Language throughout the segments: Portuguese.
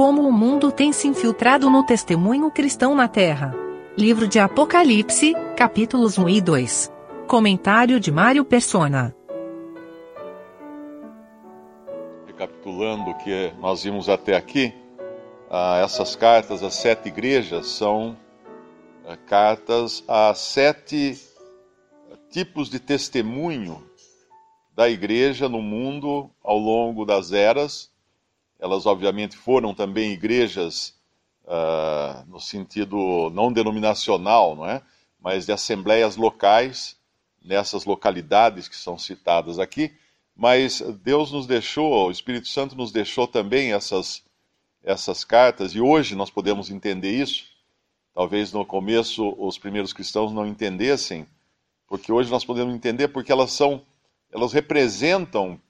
como o mundo tem se infiltrado no testemunho cristão na Terra. Livro de Apocalipse, capítulos 1 e 2. Comentário de Mário Persona. Recapitulando o que nós vimos até aqui, ah, essas cartas às sete igrejas são ah, cartas a sete tipos de testemunho da igreja no mundo ao longo das eras. Elas, obviamente, foram também igrejas uh, no sentido não denominacional, não é? mas de assembleias locais, nessas localidades que são citadas aqui. Mas Deus nos deixou, o Espírito Santo nos deixou também essas, essas cartas, e hoje nós podemos entender isso. Talvez no começo os primeiros cristãos não entendessem, porque hoje nós podemos entender porque elas são elas representam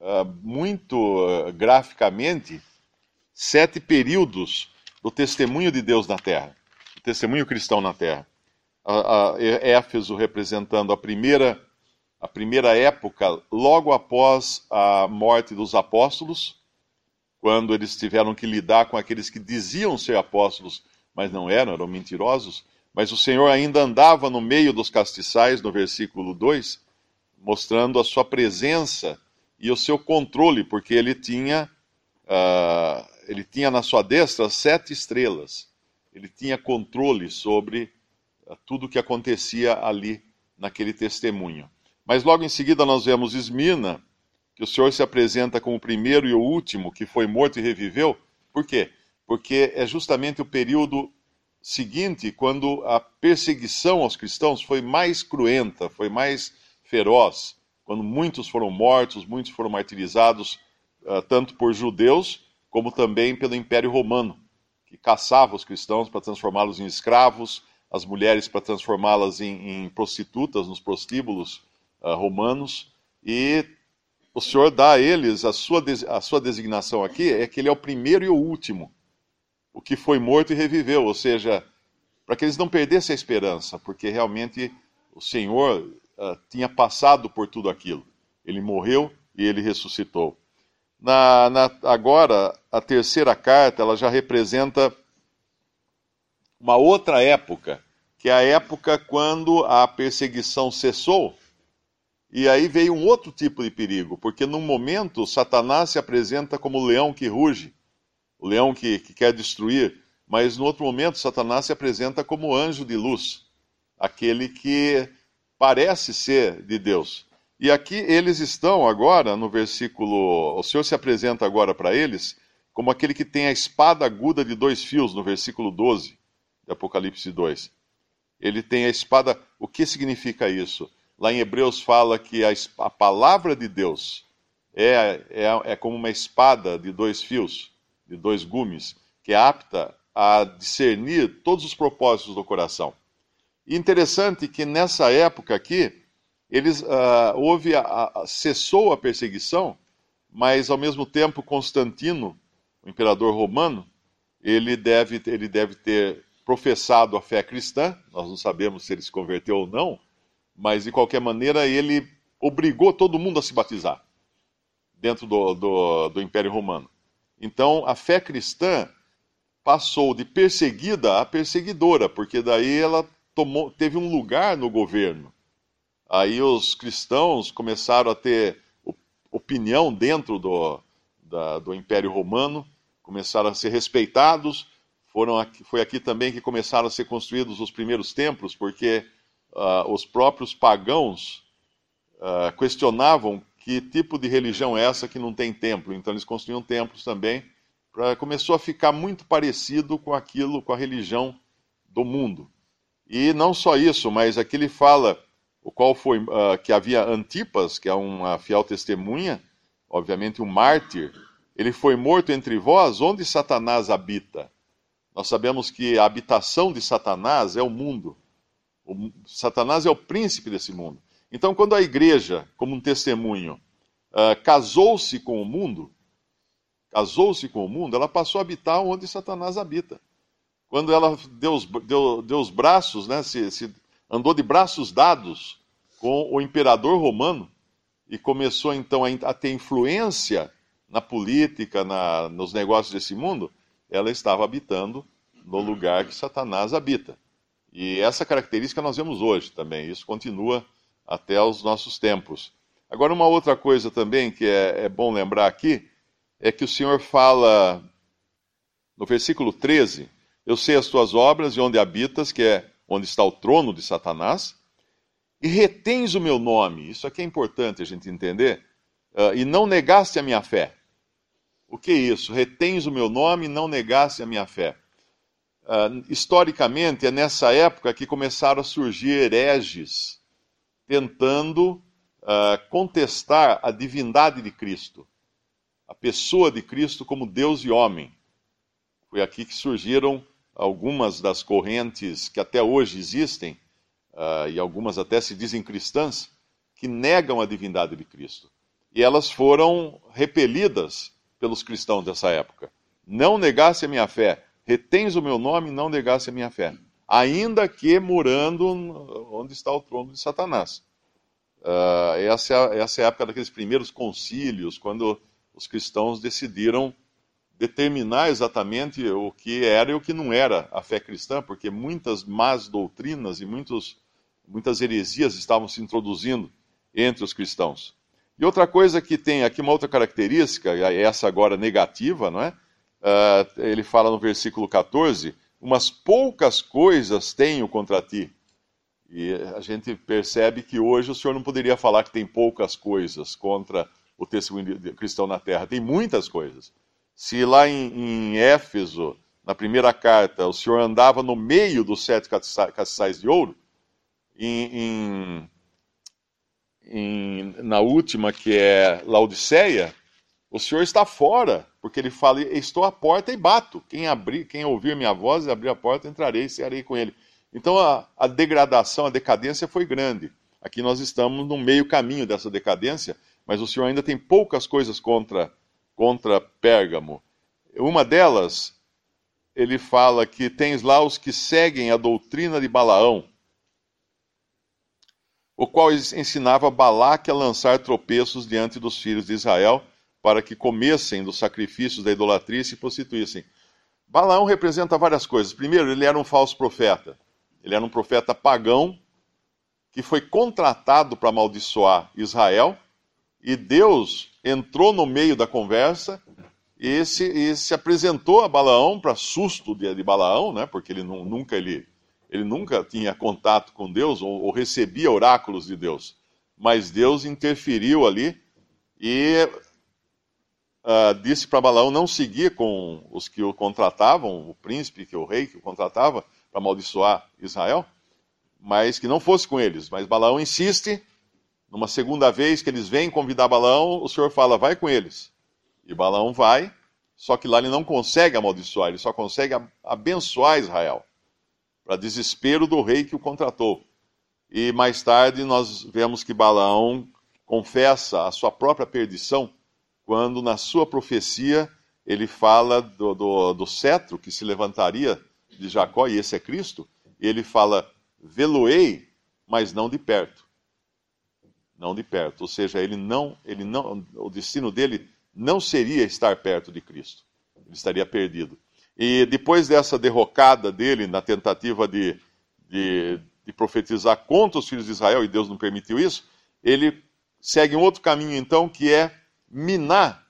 uh, muito uh, graficamente sete períodos do testemunho de Deus na Terra, do testemunho cristão na Terra. A, a Éfeso representando a primeira, a primeira época, logo após a morte dos apóstolos, quando eles tiveram que lidar com aqueles que diziam ser apóstolos, mas não eram, eram mentirosos. Mas o Senhor ainda andava no meio dos castiçais, no versículo 2, mostrando a sua presença e o seu controle, porque ele tinha, uh, ele tinha na sua destra sete estrelas. Ele tinha controle sobre uh, tudo o que acontecia ali naquele testemunho. Mas logo em seguida nós vemos Esmina, que o Senhor se apresenta como o primeiro e o último que foi morto e reviveu. Por quê? Porque é justamente o período seguinte, quando a perseguição aos cristãos foi mais cruenta, foi mais feroz, quando muitos foram mortos, muitos foram martirizados, uh, tanto por judeus como também pelo Império Romano, que caçava os cristãos para transformá-los em escravos, as mulheres para transformá-las em, em, prostitutas nos prostíbulos uh, romanos, e o Senhor dá a eles a sua, a sua designação aqui é que ele é o primeiro e o último, o que foi morto e reviveu, ou seja, para que eles não perdessem a esperança, porque realmente o Senhor uh, tinha passado por tudo aquilo. Ele morreu e ele ressuscitou. Na, na, agora, a terceira carta, ela já representa uma outra época, que é a época quando a perseguição cessou, e aí veio um outro tipo de perigo, porque num momento Satanás se apresenta como o leão que ruge, o leão que, que quer destruir, mas no outro momento Satanás se apresenta como anjo de luz, aquele que parece ser de Deus. E aqui eles estão agora, no versículo. O Senhor se apresenta agora para eles como aquele que tem a espada aguda de dois fios, no versículo 12 de Apocalipse 2. Ele tem a espada. O que significa isso? Lá em Hebreus fala que a, a palavra de Deus é, é, é como uma espada de dois fios, de dois gumes, que é apta a discernir todos os propósitos do coração. Interessante que nessa época aqui, eles, uh, houve a, a, cessou a perseguição, mas ao mesmo tempo Constantino, o imperador romano, ele deve, ele deve ter professado a fé cristã, nós não sabemos se ele se converteu ou não, mas de qualquer maneira ele obrigou todo mundo a se batizar dentro do, do, do Império Romano. Então a fé cristã passou de perseguida a perseguidora, porque daí ela tomou, teve um lugar no governo. Aí os cristãos começaram a ter opinião dentro do, da, do Império Romano, começaram a ser respeitados. Foram aqui, foi aqui também que começaram a ser construídos os primeiros templos, porque uh, os próprios pagãos uh, questionavam que tipo de religião é essa que não tem templo. Então eles construíam templos também. Pra, começou a ficar muito parecido com aquilo, com a religião do mundo. E não só isso, mas aqui ele fala o qual foi uh, que havia Antipas, que é uma fiel testemunha, obviamente um mártir, ele foi morto entre vós, onde Satanás habita. Nós sabemos que a habitação de Satanás é o mundo. O, Satanás é o príncipe desse mundo. Então, quando a igreja, como um testemunho, uh, casou-se com o mundo, casou-se com o mundo, ela passou a habitar onde Satanás habita quando ela deu os, deu, deu os braços, né, se, se andou de braços dados com o imperador romano e começou então a, ter influência na política, na, nos negócios desse mundo, ela estava habitando no lugar que Satanás habita. E essa característica nós vemos hoje também, isso continua até os nossos tempos. Agora, uma outra coisa também que é, é bom lembrar aqui é que o Senhor fala no versículo 13: Eu sei as tuas obras e onde habitas, que é onde está o trono de Satanás, e retens o meu nome. Isso aqui é importante a gente entender. Uh, e não negaste a minha fé. O que é isso? Retens o meu nome e não negaste a minha fé. Uh, historicamente, é nessa época que começaram a surgir hereges tentando uh, contestar a divindade de Cristo, a pessoa de Cristo como Deus e homem. Foi aqui que surgiram algumas das correntes que até hoje existem, uh, e algumas até se dizem cristãs, que negam a divindade de Cristo. E elas foram repelidas pelos cristãos dessa época. Não negasse a minha fé, retens o meu nome não negasse a minha fé ainda que morando onde está o trono de Satanás. Uh, essa, é, essa é a época daqueles primeiros concílios, quando os cristãos decidiram determinar exatamente o que era e o que não era a fé cristã, porque muitas más doutrinas e muitos, muitas heresias estavam se introduzindo entre os cristãos. E outra coisa que tem aqui, uma outra característica, essa agora negativa, não é? Uh, ele fala no versículo 14: umas poucas coisas tenho contra ti. E a gente percebe que hoje o senhor não poderia falar que tem poucas coisas contra o testemunho cristão na terra. Tem muitas coisas. Se lá em, em Éfeso, na primeira carta, o senhor andava no meio dos sete castiçais de ouro, em, em, na última, que é Laodiceia, o Senhor está fora, porque ele fala: Estou à porta e bato. Quem abrir, quem ouvir minha voz e abrir a porta, entrarei e cearei com ele. Então a, a degradação, a decadência foi grande. Aqui nós estamos no meio caminho dessa decadência, mas o Senhor ainda tem poucas coisas contra, contra Pérgamo. Uma delas, ele fala que tens lá os que seguem a doutrina de Balaão, o qual ensinava Balaque a lançar tropeços diante dos filhos de Israel para que comessem dos sacrifícios da idolatria e se prostituíssem. Balaão representa várias coisas. Primeiro, ele era um falso profeta. Ele era um profeta pagão que foi contratado para amaldiçoar Israel e Deus entrou no meio da conversa e se, e se apresentou a Balaão para susto de, de, Balaão, né, porque ele nunca ele, ele nunca tinha contato com Deus ou, ou recebia oráculos de Deus. Mas Deus interferiu ali e uh, disse para Balaão não seguir com os que o contratavam, o príncipe, que o rei que o contratava, para amaldiçoar Israel, mas que não fosse com eles. Mas Balaão insiste, numa segunda vez que eles vêm convidar Balaão, o Senhor fala, vai com eles. E Balaão vai, só que lá ele não consegue amaldiçoar, ele só consegue abençoar Israel, para desespero do rei que o contratou. E mais tarde nós vemos que Balaão confessa a sua própria perdição quando na sua profecia ele fala do, do, do cetro que se levantaria de Jacó, e esse é Cristo, e ele fala: veloei, mas não de perto. Não de perto. Ou seja, ele não, ele não, o destino dele não seria estar perto de Cristo. Ele estaria perdido. E depois dessa derrocada dele na tentativa de, de, de profetizar contra os filhos de Israel, e Deus não permitiu isso, ele segue um outro caminho então, que é minar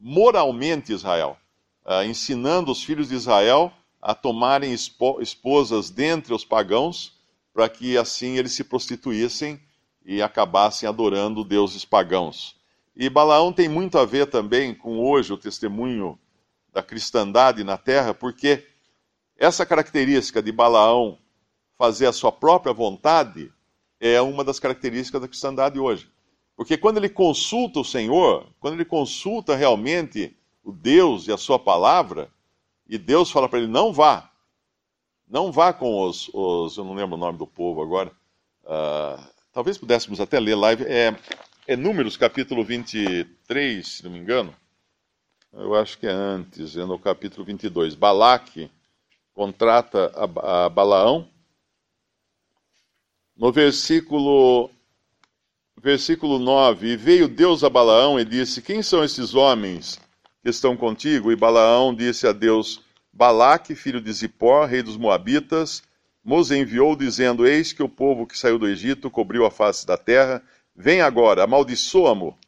moralmente Israel, uh, ensinando os filhos de Israel a tomarem esposas dentre os pagãos, para que assim eles se prostituíssem e acabassem adorando deuses pagãos. E Balaão tem muito a ver também com hoje o testemunho da cristandade na terra, porque essa característica de Balaão fazer a sua própria vontade é uma das características da cristandade hoje. Porque quando ele consulta o Senhor, quando ele consulta realmente o Deus e a sua palavra, e Deus fala para ele: não vá, não vá com os, os, Eu não lembro o nome do povo agora. Uh, talvez pudéssemos até ler live. É, é Números capítulo 23, se não me engano. Eu acho que é antes, é no capítulo 22. Balaque contrata a, a Balaão. No versículo versículo 9: E veio Deus a Balaão e disse: Quem são esses homens que estão contigo? E Balaão disse a Deus: Balaque, filho de Zippor, rei dos Moabitas, nos enviou dizendo: Eis que o povo que saiu do Egito cobriu a face da terra. Vem agora, amaldiçoa-mo.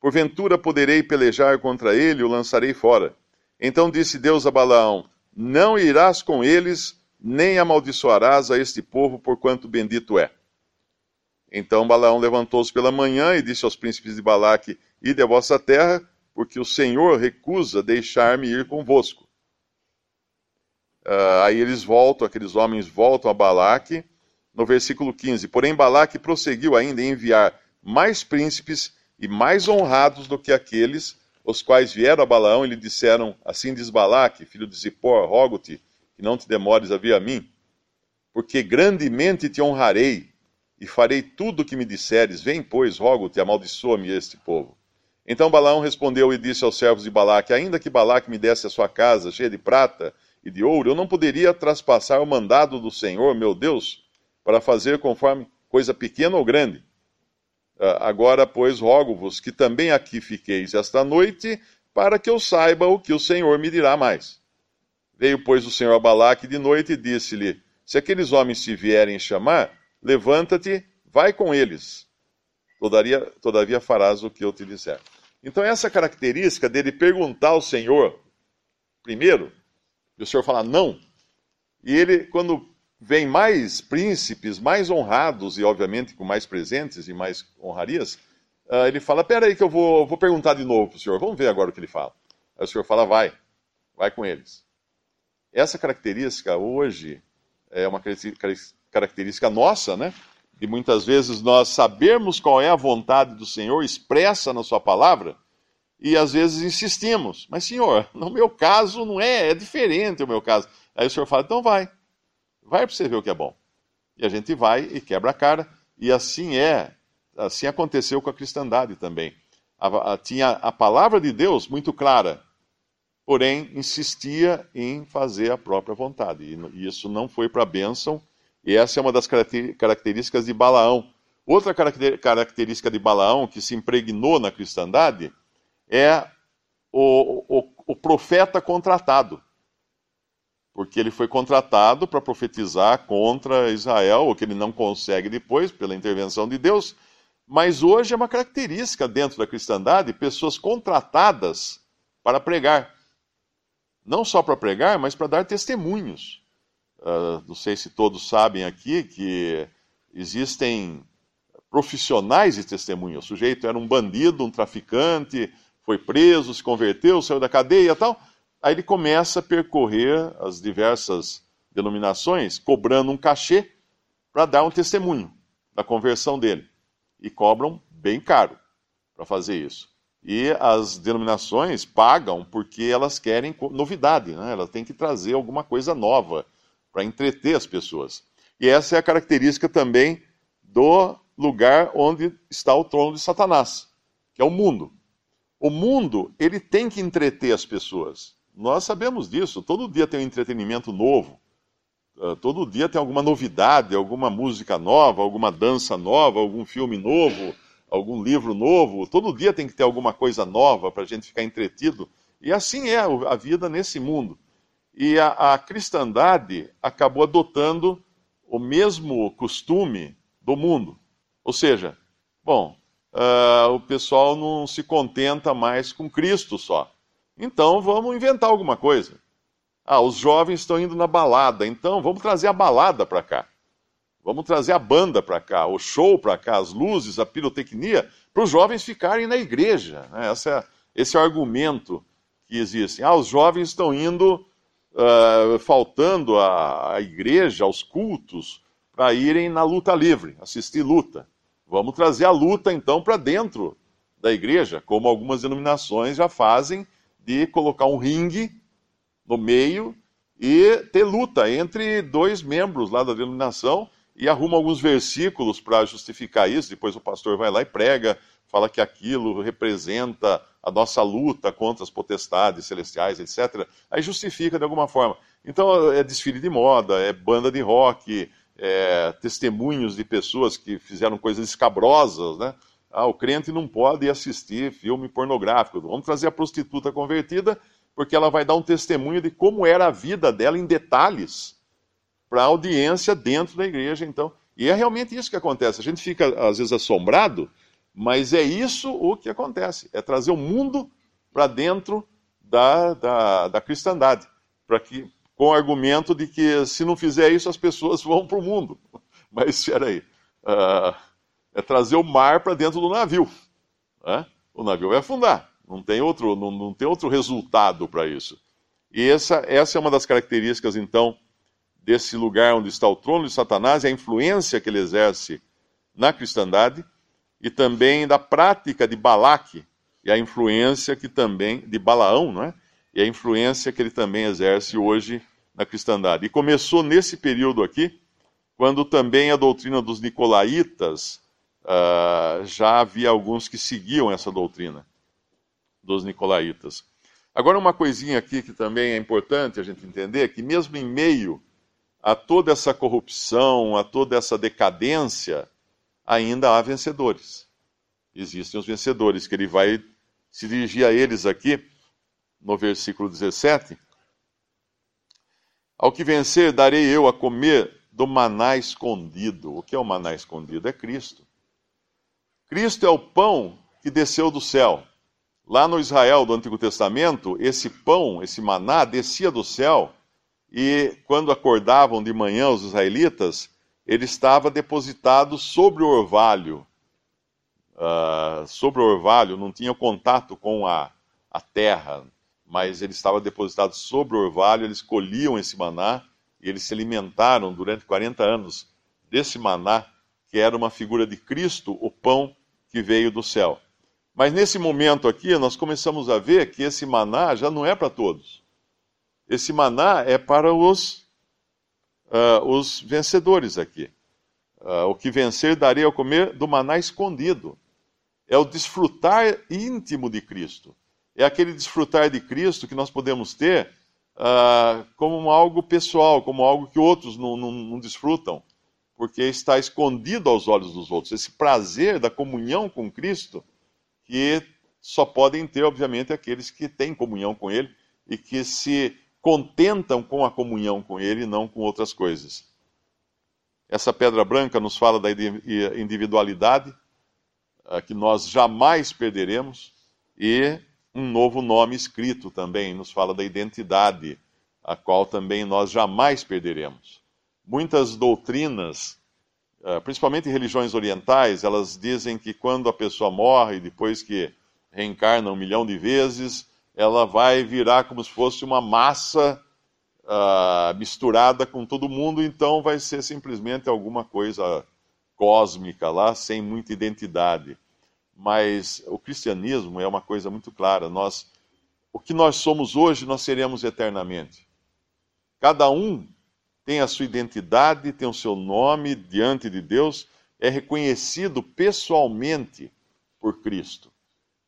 Porventura poderei pelejar contra ele e o lançarei fora. Então disse Deus a Balaão: Não irás com eles, nem amaldiçoarás a este povo, porquanto bendito é. Então Balaão levantou-se pela manhã e disse aos príncipes de Balaque: Ide a vossa terra, porque o Senhor recusa deixar-me ir convosco. Uh, aí eles voltam, aqueles homens voltam a Balaque, no versículo 15. Porém, Balaque prosseguiu ainda em enviar mais príncipes e mais honrados do que aqueles, os quais vieram a Balaão e lhe disseram: Assim diz Balaque, filho de Zippor, rogo-te que não te demores a vir a mim, porque grandemente te honrarei e farei tudo o que me disseres. Vem, pois, rogo-te, amaldiçoa-me este povo. Então Balaão respondeu e disse aos servos de Balaque: Ainda que Balaque me desse a sua casa cheia de prata e de ouro, eu não poderia traspassar o mandado do Senhor, meu Deus, para fazer conforme coisa pequena ou grande. Ah, agora, pois, rogo-vos que também aqui fiqueis esta noite, para que eu saiba o que o Senhor me dirá mais. Veio, pois, o Senhor a Balaque de noite e disse-lhe: Se aqueles homens te vierem chamar, levanta-te, vai com eles. Todavia, todavia farás o que eu te disser. Então, essa característica dele perguntar ao Senhor, primeiro, e o Senhor fala não. E ele, quando vem mais príncipes, mais honrados e, obviamente, com mais presentes e mais honrarias, uh, ele fala: Pera aí, que eu vou, vou perguntar de novo para o Senhor, vamos ver agora o que ele fala. Aí o Senhor fala: Vai, vai com eles. Essa característica hoje é uma característica nossa, né? E muitas vezes nós sabemos qual é a vontade do Senhor expressa na Sua palavra, e às vezes insistimos. Mas, senhor, no meu caso não é, é diferente o meu caso. Aí o senhor fala, então vai. Vai para você ver o que é bom. E a gente vai e quebra a cara. E assim é, assim aconteceu com a cristandade também. A, a, tinha a palavra de Deus muito clara, porém insistia em fazer a própria vontade. E, e isso não foi para a bênção. E essa é uma das características de Balaão. Outra característica de Balaão que se impregnou na cristandade é o, o, o profeta contratado. Porque ele foi contratado para profetizar contra Israel, o que ele não consegue depois, pela intervenção de Deus. Mas hoje é uma característica dentro da cristandade pessoas contratadas para pregar. Não só para pregar, mas para dar testemunhos. Uh, não sei se todos sabem aqui que existem profissionais de testemunho. O sujeito era um bandido, um traficante, foi preso, se converteu, saiu da cadeia e tal. Aí ele começa a percorrer as diversas denominações, cobrando um cachê para dar um testemunho da conversão dele. E cobram bem caro para fazer isso. E as denominações pagam porque elas querem novidade, né? elas têm que trazer alguma coisa nova para entreter as pessoas. E essa é a característica também do lugar onde está o trono de Satanás, que é o mundo. O mundo, ele tem que entreter as pessoas. Nós sabemos disso. Todo dia tem um entretenimento novo. Uh, todo dia tem alguma novidade, alguma música nova, alguma dança nova, algum filme novo, algum livro novo. Todo dia tem que ter alguma coisa nova para a gente ficar entretido. E assim é a vida nesse mundo. E a, a cristandade acabou adotando o mesmo costume do mundo. Ou seja, bom, uh, o pessoal não se contenta mais com Cristo só. Então vamos inventar alguma coisa. Ah, os jovens estão indo na balada, então vamos trazer a balada para cá. Vamos trazer a banda para cá, o show para cá, as luzes, a pirotecnia, para os jovens ficarem na igreja. Né? Esse, é, esse é o argumento que existe. Ah, os jovens estão indo, uh, faltando à igreja, aos cultos, para irem na luta livre, assistir luta. Vamos trazer a luta então para dentro da igreja, como algumas denominações já fazem, de colocar um ringue no meio e ter luta entre dois membros lá da denominação e arruma alguns versículos para justificar isso. Depois o pastor vai lá e prega, fala que aquilo representa a nossa luta contra as potestades celestiais, etc. Aí justifica de alguma forma. Então é desfile de moda, é banda de rock, é, testemunhos de pessoas que fizeram coisas escabrosas, né? Ah, o crente não pode assistir filme pornográfico. Vamos trazer a prostituta convertida, porque ela vai dar um testemunho de como era a vida dela em detalhes para a audiência dentro da igreja, então. E é realmente isso que acontece. A gente fica, às vezes, assombrado, mas é isso o que acontece. É trazer o mundo para dentro da, da, da cristandade. Para que, com o argumento de que se não fizer isso, as pessoas vão para o mundo. Mas espera aí. Uh, é trazer o mar para dentro do navio. Né? O navio vai afundar. Não tem outro, não, não tem outro resultado para isso. E essa, essa é uma das características, então, desse lugar onde está o trono de Satanás, é a influência que ele exerce na cristandade e também da prática de Balaque e a influência que também de Balaão, não é? E a influência que ele também exerce hoje na cristandade. E começou nesse período aqui, quando também a doutrina dos nicolaítas uh, já havia alguns que seguiam essa doutrina dos nicolaítas. Agora, uma coisinha aqui que também é importante a gente entender, que mesmo em meio a toda essa corrupção, a toda essa decadência, ainda há vencedores. Existem os vencedores, que ele vai se dirigir a eles aqui, no versículo 17. Ao que vencer, darei eu a comer do maná escondido. O que é o maná escondido? É Cristo. Cristo é o pão que desceu do céu. Lá no Israel do Antigo Testamento, esse pão, esse maná, descia do céu e quando acordavam de manhã os israelitas, ele estava depositado sobre o orvalho. Uh, sobre o orvalho, não tinha contato com a, a terra, mas ele estava depositado sobre o orvalho, eles colhiam esse maná e eles se alimentaram durante 40 anos desse maná, que era uma figura de Cristo, o pão que veio do céu. Mas nesse momento aqui, nós começamos a ver que esse maná já não é para todos. Esse maná é para os, uh, os vencedores aqui. Uh, o que vencer darei ao comer do maná escondido. É o desfrutar íntimo de Cristo. É aquele desfrutar de Cristo que nós podemos ter uh, como algo pessoal, como algo que outros não, não, não desfrutam, porque está escondido aos olhos dos outros. Esse prazer da comunhão com Cristo que só podem ter, obviamente, aqueles que têm comunhão com Ele e que se contentam com a comunhão com Ele e não com outras coisas. Essa pedra branca nos fala da individualidade, ah, que nós jamais perderemos, e um novo nome escrito também nos fala da identidade, a qual também nós jamais perderemos. Muitas doutrinas ah, principalmente religiões orientais, elas dizem que quando a pessoa morre, depois que reencarna um milhão de vezes, ela vai virar como se fosse uma massa uh, misturada com todo mundo, então vai ser simplesmente alguma coisa cósmica lá, sem muita identidade. Mas o cristianismo é uma coisa muito clara. Nós, o que nós somos hoje, nós seremos eternamente. Cada um tem a sua identidade, tem o seu nome diante de Deus, é reconhecido pessoalmente por Cristo.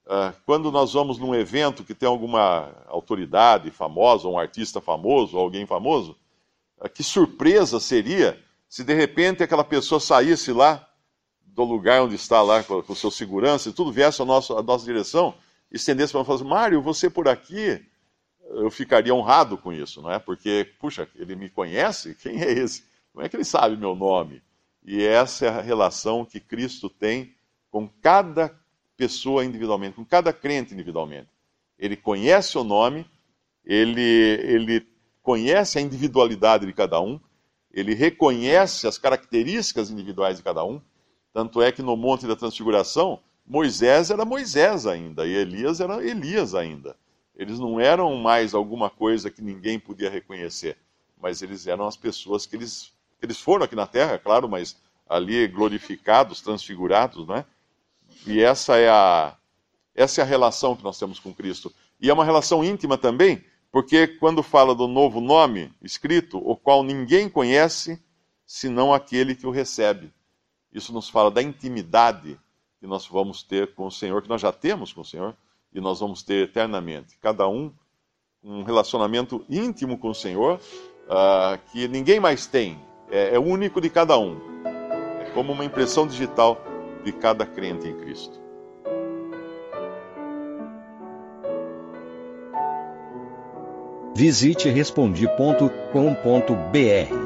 Uh, quando nós vamos num evento que tem alguma autoridade famosa, um artista famoso, alguém famoso, uh, que surpresa seria se de repente aquela pessoa saísse lá do lugar onde está lá com, com seu segurança e tudo viesse à nossa, à nossa direção, estendesse para nós Mário, você por aqui? eu ficaria honrado com isso, não é? Porque, puxa, ele me conhece? Quem é esse? Como é que ele sabe meu nome? E essa é a relação que Cristo tem com cada pessoa individualmente, com cada crente individualmente. Ele conhece o nome, ele, ele conhece a individualidade de cada um, ele reconhece as características individuais de cada um. Tanto é que no Monte da Transfiguração, Moisés era Moisés ainda, e Elias era Elias ainda. Eles não eram mais alguma coisa que ninguém podia reconhecer, mas eles eram as pessoas que eles, eles foram aqui na Terra, claro, mas ali glorificados, transfigurados, né? E essa é a essa é a relação que nós temos com Cristo. E é uma relação íntima também, porque quando fala do novo nome escrito, o qual ninguém conhece senão aquele que o recebe. Isso nos fala da intimidade que nós vamos ter com o Senhor, que nós já temos com o Senhor, e nós vamos ter eternamente. Cada um um relacionamento íntimo com o Senhor uh, que ninguém mais tem. É, é único de cada um. É como uma impressão digital de cada crente em Cristo. Visite respondi.com.br.